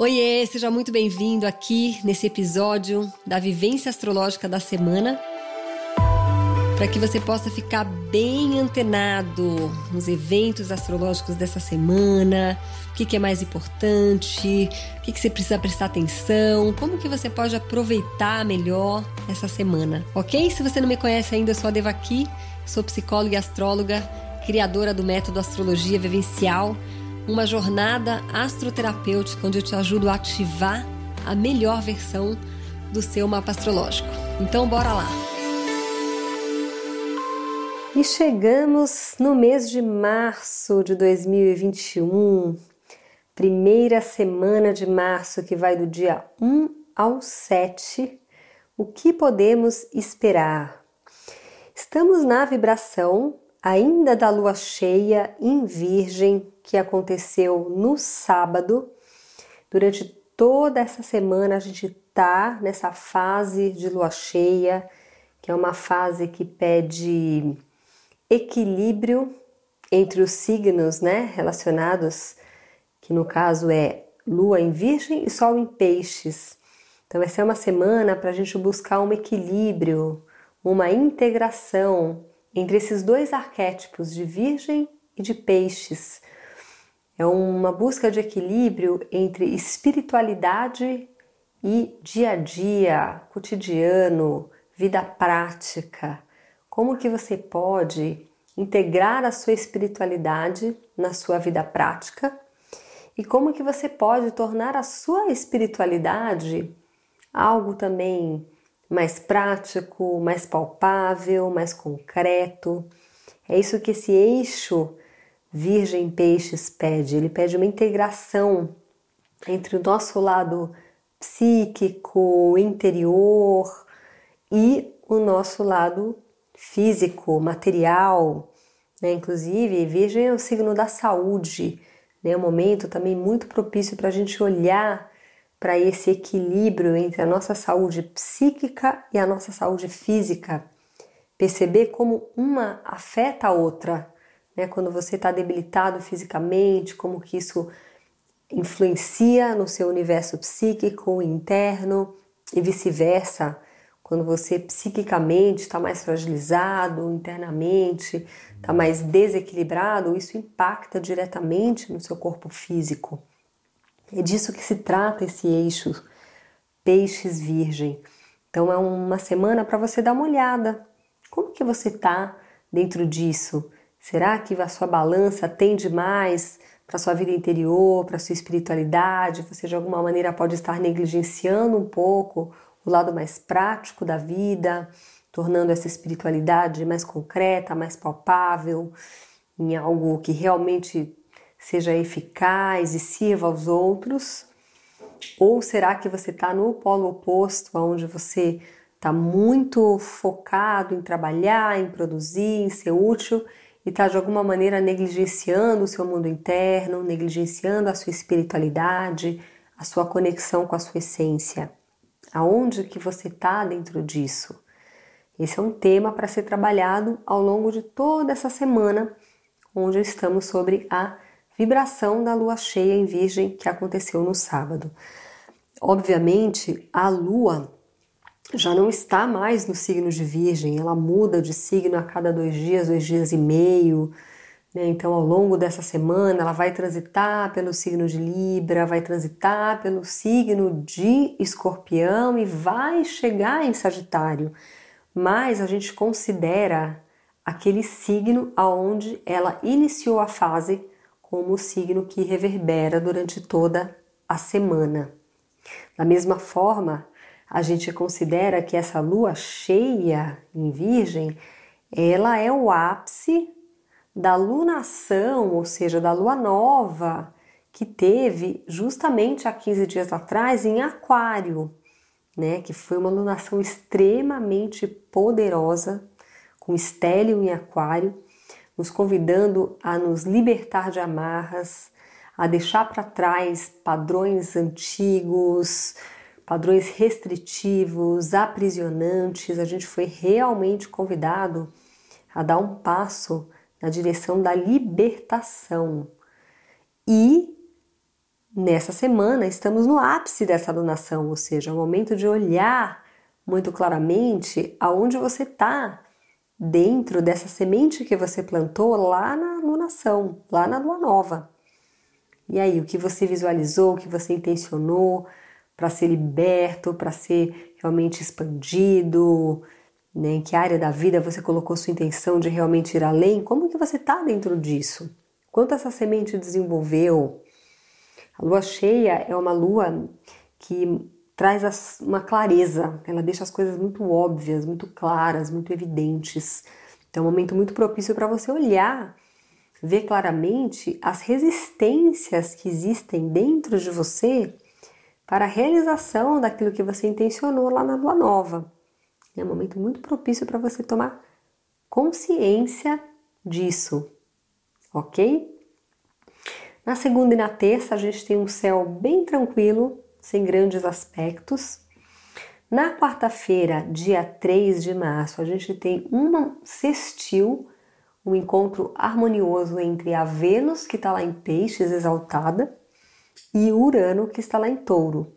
Oiê, seja muito bem-vindo aqui nesse episódio da Vivência Astrológica da Semana. Para que você possa ficar bem antenado nos eventos astrológicos dessa semana, o que, que é mais importante, o que, que você precisa prestar atenção, como que você pode aproveitar melhor essa semana, ok? Se você não me conhece ainda, eu sou a Devaki, sou psicóloga e astróloga, criadora do método Astrologia Vivencial uma jornada astroterapêutica onde eu te ajudo a ativar a melhor versão do seu mapa astrológico. Então, bora lá! E chegamos no mês de março de 2021, primeira semana de março que vai do dia 1 ao 7. O que podemos esperar? Estamos na vibração ainda da lua cheia em Virgem que aconteceu no sábado. Durante toda essa semana a gente tá nessa fase de lua cheia, que é uma fase que pede equilíbrio entre os signos, né, relacionados, que no caso é lua em Virgem e Sol em Peixes. Então, essa é uma semana para a gente buscar um equilíbrio, uma integração entre esses dois arquétipos de Virgem e de Peixes, é uma busca de equilíbrio entre espiritualidade e dia a dia, cotidiano, vida prática. Como que você pode integrar a sua espiritualidade na sua vida prática? E como que você pode tornar a sua espiritualidade algo também mais prático, mais palpável, mais concreto? É isso que esse eixo Virgem Peixes pede, ele pede uma integração entre o nosso lado psíquico, interior e o nosso lado físico, material. Né? Inclusive, Virgem é o signo da saúde, né? um momento também muito propício para a gente olhar para esse equilíbrio entre a nossa saúde psíquica e a nossa saúde física, perceber como uma afeta a outra né? Quando você está debilitado fisicamente, como que isso influencia no seu universo psíquico interno e vice-versa. Quando você psiquicamente está mais fragilizado, internamente está mais desequilibrado, isso impacta diretamente no seu corpo físico. É disso que se trata esse eixo peixes virgem. Então é uma semana para você dar uma olhada. Como que você está dentro disso? Será que a sua balança tende mais para sua vida interior, para sua espiritualidade? Você de alguma maneira pode estar negligenciando um pouco o lado mais prático da vida, tornando essa espiritualidade mais concreta, mais palpável, em algo que realmente seja eficaz e sirva aos outros? Ou será que você está no polo oposto, onde você está muito focado em trabalhar, em produzir, em ser útil e está de alguma maneira negligenciando o seu mundo interno, negligenciando a sua espiritualidade, a sua conexão com a sua essência. Aonde que você está dentro disso? Esse é um tema para ser trabalhado ao longo de toda essa semana, onde estamos sobre a vibração da lua cheia em Virgem que aconteceu no sábado. Obviamente, a lua já não está mais no signo de Virgem, ela muda de signo a cada dois dias, dois dias e meio. Né? Então, ao longo dessa semana, ela vai transitar pelo signo de Libra, vai transitar pelo signo de Escorpião e vai chegar em Sagitário. Mas a gente considera aquele signo aonde ela iniciou a fase como o signo que reverbera durante toda a semana. Da mesma forma, a gente considera que essa lua cheia em Virgem, ela é o ápice da lunação, ou seja, da lua nova que teve justamente há 15 dias atrás em Aquário, né? Que foi uma lunação extremamente poderosa, com estélio em Aquário, nos convidando a nos libertar de amarras, a deixar para trás padrões antigos, padrões restritivos, aprisionantes, a gente foi realmente convidado a dar um passo na direção da libertação. E nessa semana estamos no ápice dessa alunação, ou seja, é o momento de olhar muito claramente aonde você está dentro dessa semente que você plantou lá na alunação, lá na lua nova. E aí, o que você visualizou, o que você intencionou para ser liberto, para ser realmente expandido, né? em que área da vida você colocou sua intenção de realmente ir além, como que você está dentro disso? Quanto essa semente desenvolveu? A lua cheia é uma lua que traz uma clareza, ela deixa as coisas muito óbvias, muito claras, muito evidentes. Então, é um momento muito propício para você olhar, ver claramente as resistências que existem dentro de você para a realização daquilo que você intencionou lá na lua nova. É um momento muito propício para você tomar consciência disso, ok? Na segunda e na terça, a gente tem um céu bem tranquilo, sem grandes aspectos. Na quarta-feira, dia 3 de março, a gente tem um sextil, um encontro harmonioso entre a Vênus, que está lá em Peixes, exaltada, e Urano, que está lá em Touro.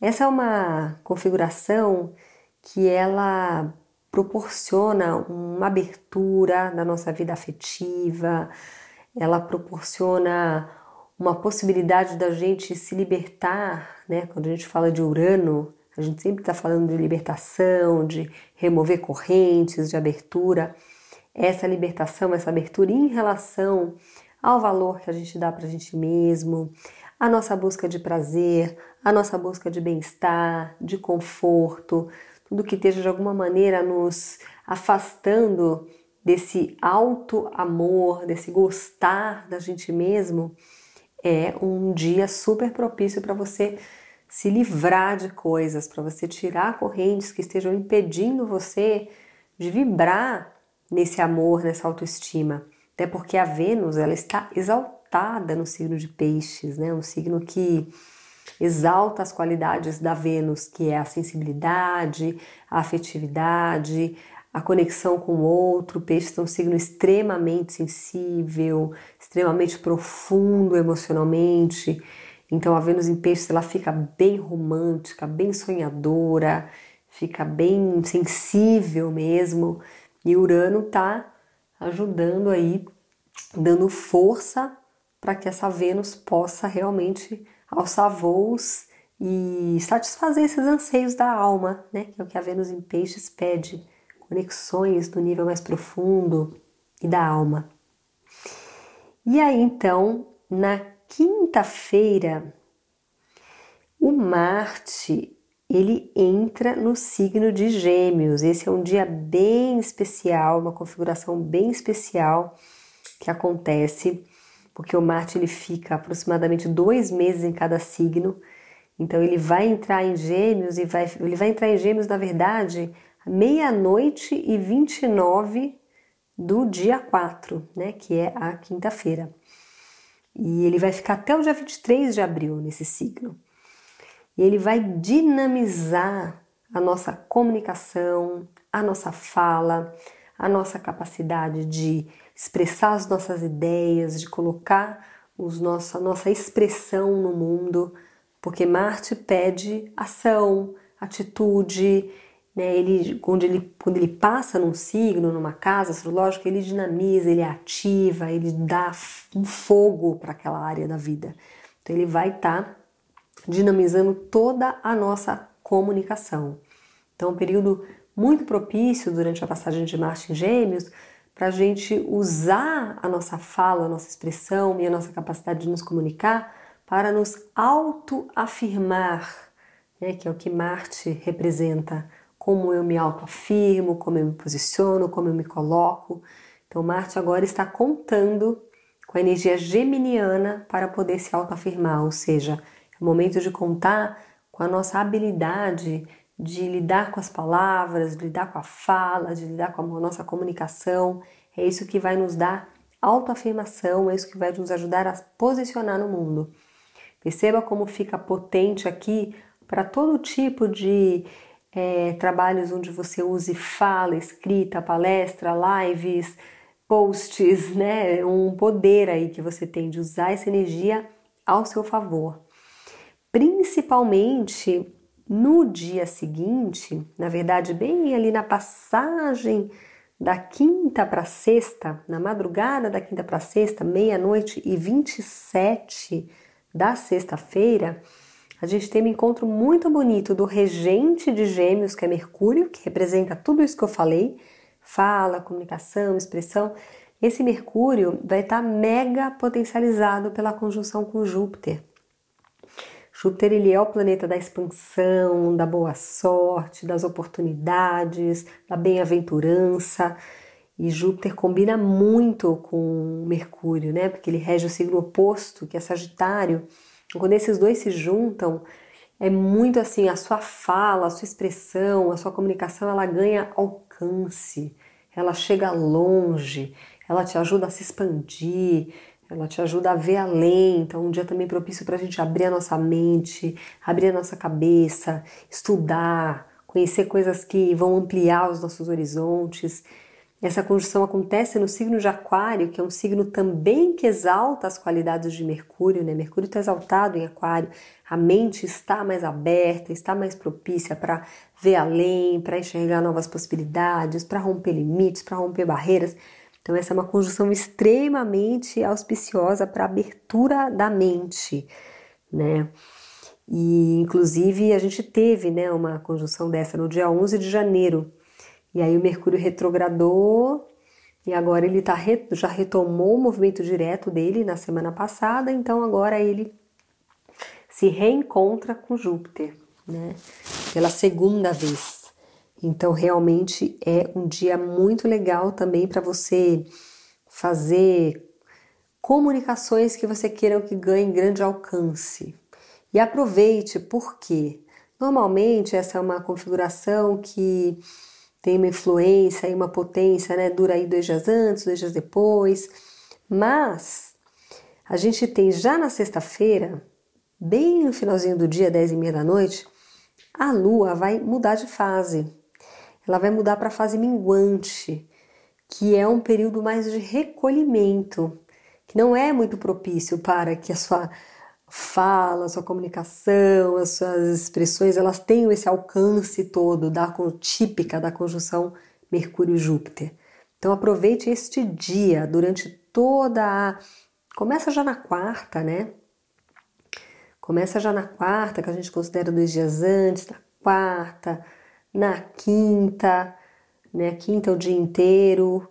Essa é uma configuração que ela proporciona uma abertura na nossa vida afetiva, ela proporciona uma possibilidade da gente se libertar, né? Quando a gente fala de Urano, a gente sempre está falando de libertação, de remover correntes, de abertura. Essa libertação, essa abertura em relação ao valor que a gente dá para a gente mesmo, a nossa busca de prazer, a nossa busca de bem-estar, de conforto, tudo que esteja de alguma maneira nos afastando desse alto amor, desse gostar da gente mesmo, é um dia super propício para você se livrar de coisas, para você tirar correntes que estejam impedindo você de vibrar nesse amor, nessa autoestima. Até porque a Vênus ela está exaltada no signo de Peixes, né? Um signo que exalta as qualidades da Vênus, que é a sensibilidade, a afetividade, a conexão com o outro. Peixes é um signo extremamente sensível, extremamente profundo emocionalmente. Então a Vênus em Peixes ela fica bem romântica, bem sonhadora, fica bem sensível mesmo. E Urano tá ajudando aí, dando força para que essa Vênus possa realmente alçar voos e satisfazer esses anseios da alma, né? Que é o que a Vênus em Peixes pede conexões do nível mais profundo e da alma. E aí então, na quinta-feira, o Marte ele entra no signo de Gêmeos. Esse é um dia bem especial, uma configuração bem especial que acontece porque o Marte ele fica aproximadamente dois meses em cada signo. Então ele vai entrar em Gêmeos e vai, ele vai entrar em Gêmeos na verdade meia-noite e 29 do dia 4, né, que é a quinta-feira. E ele vai ficar até o dia 23 de abril nesse signo. E ele vai dinamizar a nossa comunicação, a nossa fala, a nossa capacidade de expressar as nossas ideias, de colocar os nossa, a nossa expressão no mundo, porque Marte pede ação, atitude, né? Ele, quando, ele, quando ele passa num signo, numa casa astrológica, ele dinamiza, ele ativa, ele dá um fogo para aquela área da vida. Então ele vai estar tá dinamizando toda a nossa comunicação. Então, um período muito propício durante a passagem de Marte em Gêmeos para a gente usar a nossa fala, a nossa expressão e a nossa capacidade de nos comunicar para nos autoafirmar, né, que é o que Marte representa como eu me autoafirmo, como eu me posiciono, como eu me coloco. Então, Marte agora está contando com a energia geminiana para poder se autoafirmar, ou seja, é o momento de contar com a nossa habilidade de lidar com as palavras, de lidar com a fala, de lidar com a nossa comunicação. É isso que vai nos dar autoafirmação, é isso que vai nos ajudar a posicionar no mundo. Perceba como fica potente aqui para todo tipo de é, trabalhos onde você use fala, escrita, palestra, lives, posts, né? Um poder aí que você tem de usar essa energia ao seu favor. Principalmente no dia seguinte, na verdade, bem ali na passagem da quinta para sexta, na madrugada da quinta para sexta, meia-noite e 27 da sexta-feira, a gente tem um encontro muito bonito do regente de Gêmeos, que é Mercúrio, que representa tudo isso que eu falei: fala, comunicação, expressão. Esse Mercúrio vai estar mega potencializado pela conjunção com Júpiter. Júpiter ele é o planeta da expansão, da boa sorte, das oportunidades, da bem-aventurança. E Júpiter combina muito com Mercúrio, né? Porque ele rege o signo oposto, que é Sagitário. Quando esses dois se juntam, é muito assim, a sua fala, a sua expressão, a sua comunicação, ela ganha alcance, ela chega longe, ela te ajuda a se expandir, ela te ajuda a ver além. Então, um dia também propício para a gente abrir a nossa mente, abrir a nossa cabeça, estudar, conhecer coisas que vão ampliar os nossos horizontes. Essa conjunção acontece no signo de Aquário, que é um signo também que exalta as qualidades de Mercúrio, né? Mercúrio está exaltado em Aquário, a mente está mais aberta, está mais propícia para ver além, para enxergar novas possibilidades, para romper limites, para romper barreiras. Então, essa é uma conjunção extremamente auspiciosa para a abertura da mente, né? E, inclusive, a gente teve né, uma conjunção dessa no dia 11 de janeiro. E aí o Mercúrio retrogradou e agora ele tá, já retomou o movimento direto dele na semana passada, então agora ele se reencontra com Júpiter, né? Pela segunda vez. Então, realmente é um dia muito legal também para você fazer comunicações que você queira que ganhem grande alcance. E aproveite, porque normalmente essa é uma configuração que tem uma influência e uma potência, né? Dura aí dois dias antes, dois dias depois. Mas a gente tem já na sexta-feira, bem no finalzinho do dia, 10 e meia da noite, a Lua vai mudar de fase ela vai mudar para a fase minguante, que é um período mais de recolhimento, que não é muito propício para que a sua fala, sua comunicação, as suas expressões, elas tenham esse alcance todo da típica da conjunção Mercúrio Júpiter. Então aproveite este dia durante toda a começa já na quarta, né? Começa já na quarta, que a gente considera dois dias antes, na quarta, na quinta, né? Quinta é o dia inteiro.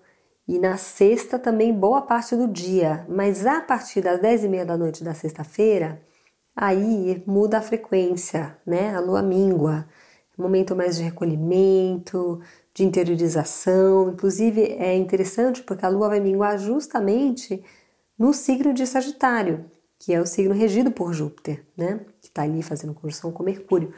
E na sexta também boa parte do dia. Mas a partir das dez e meia da noite da sexta-feira, aí muda a frequência, né? A lua míngua. Momento mais de recolhimento, de interiorização. Inclusive é interessante porque a lua vai minguar justamente no signo de Sagitário, que é o signo regido por Júpiter, né? Que está ali fazendo conjunção com Mercúrio.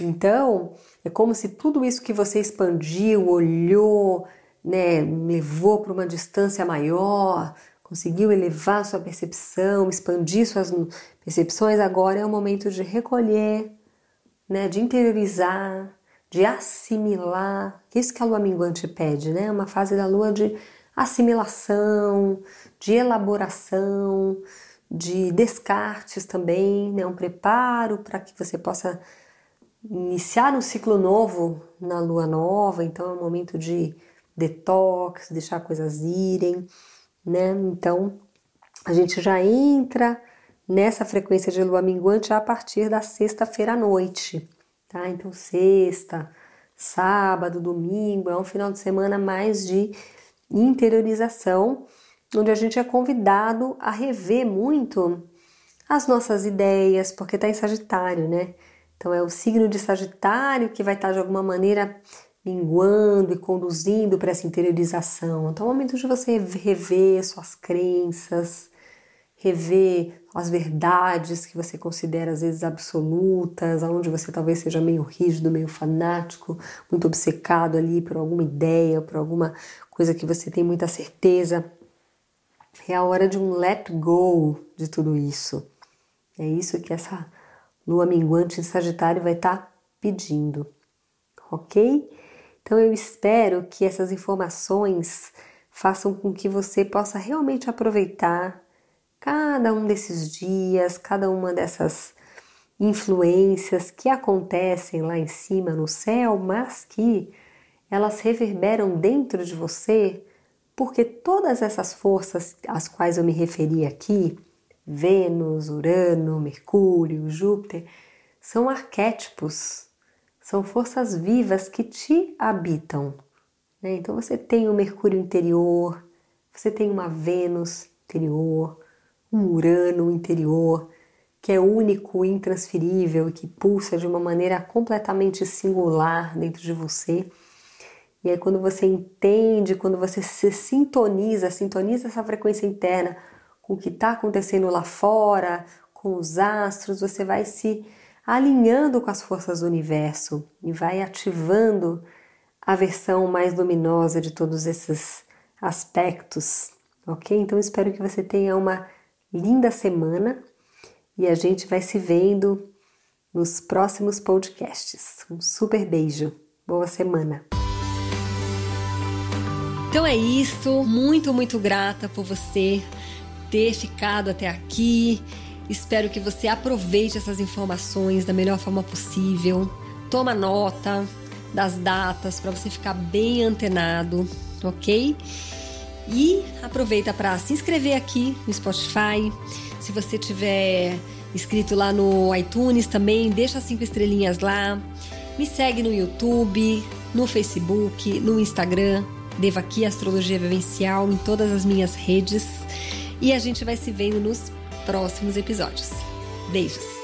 Então, é como se tudo isso que você expandiu, olhou, né, levou para uma distância maior, conseguiu elevar sua percepção, expandir suas percepções, agora é o momento de recolher, né, de interiorizar, de assimilar. Isso que a lua minguante pede, né? Uma fase da lua de assimilação, de elaboração, de descartes também, né? Um preparo para que você possa iniciar um ciclo novo na lua nova, então é um momento de detox, deixar coisas irem, né? Então a gente já entra nessa frequência de lua minguante a partir da sexta-feira à noite, tá? Então sexta, sábado, domingo é um final de semana mais de interiorização, onde a gente é convidado a rever muito as nossas ideias, porque tá em Sagitário, né? Então é o signo de Sagitário que vai estar de alguma maneira minguando e conduzindo para essa interiorização. Então é o momento de você rever suas crenças, rever as verdades que você considera às vezes absolutas, aonde você talvez seja meio rígido, meio fanático, muito obcecado ali por alguma ideia, por alguma coisa que você tem muita certeza. É a hora de um let go de tudo isso. É isso que essa lua minguante em Sagitário vai estar tá pedindo, ok? Então eu espero que essas informações façam com que você possa realmente aproveitar cada um desses dias, cada uma dessas influências que acontecem lá em cima no céu, mas que elas reverberam dentro de você, porque todas essas forças às quais eu me referi aqui, Vênus, Urano, Mercúrio, Júpiter, são arquétipos, são forças vivas que te habitam. Né? Então você tem o Mercúrio interior, você tem uma Vênus interior, um Urano interior, que é único, intransferível e que pulsa de uma maneira completamente singular dentro de você. E aí, quando você entende, quando você se sintoniza, sintoniza essa frequência interna com o que está acontecendo lá fora, com os astros, você vai se alinhando com as forças do universo e vai ativando a versão mais luminosa de todos esses aspectos, ok? Então, espero que você tenha uma linda semana e a gente vai se vendo nos próximos podcasts. Um super beijo. Boa semana. Então é isso. Muito, muito grata por você ter ficado até aqui. Espero que você aproveite essas informações da melhor forma possível. Toma nota das datas para você ficar bem antenado, ok? E aproveita para se inscrever aqui no Spotify se você tiver inscrito lá no iTunes também, deixa cinco estrelinhas lá. Me segue no YouTube, no Facebook, no Instagram. Devo aqui Astrologia Vivencial em todas as minhas redes. E a gente vai se vendo nos próximos episódios. Beijos!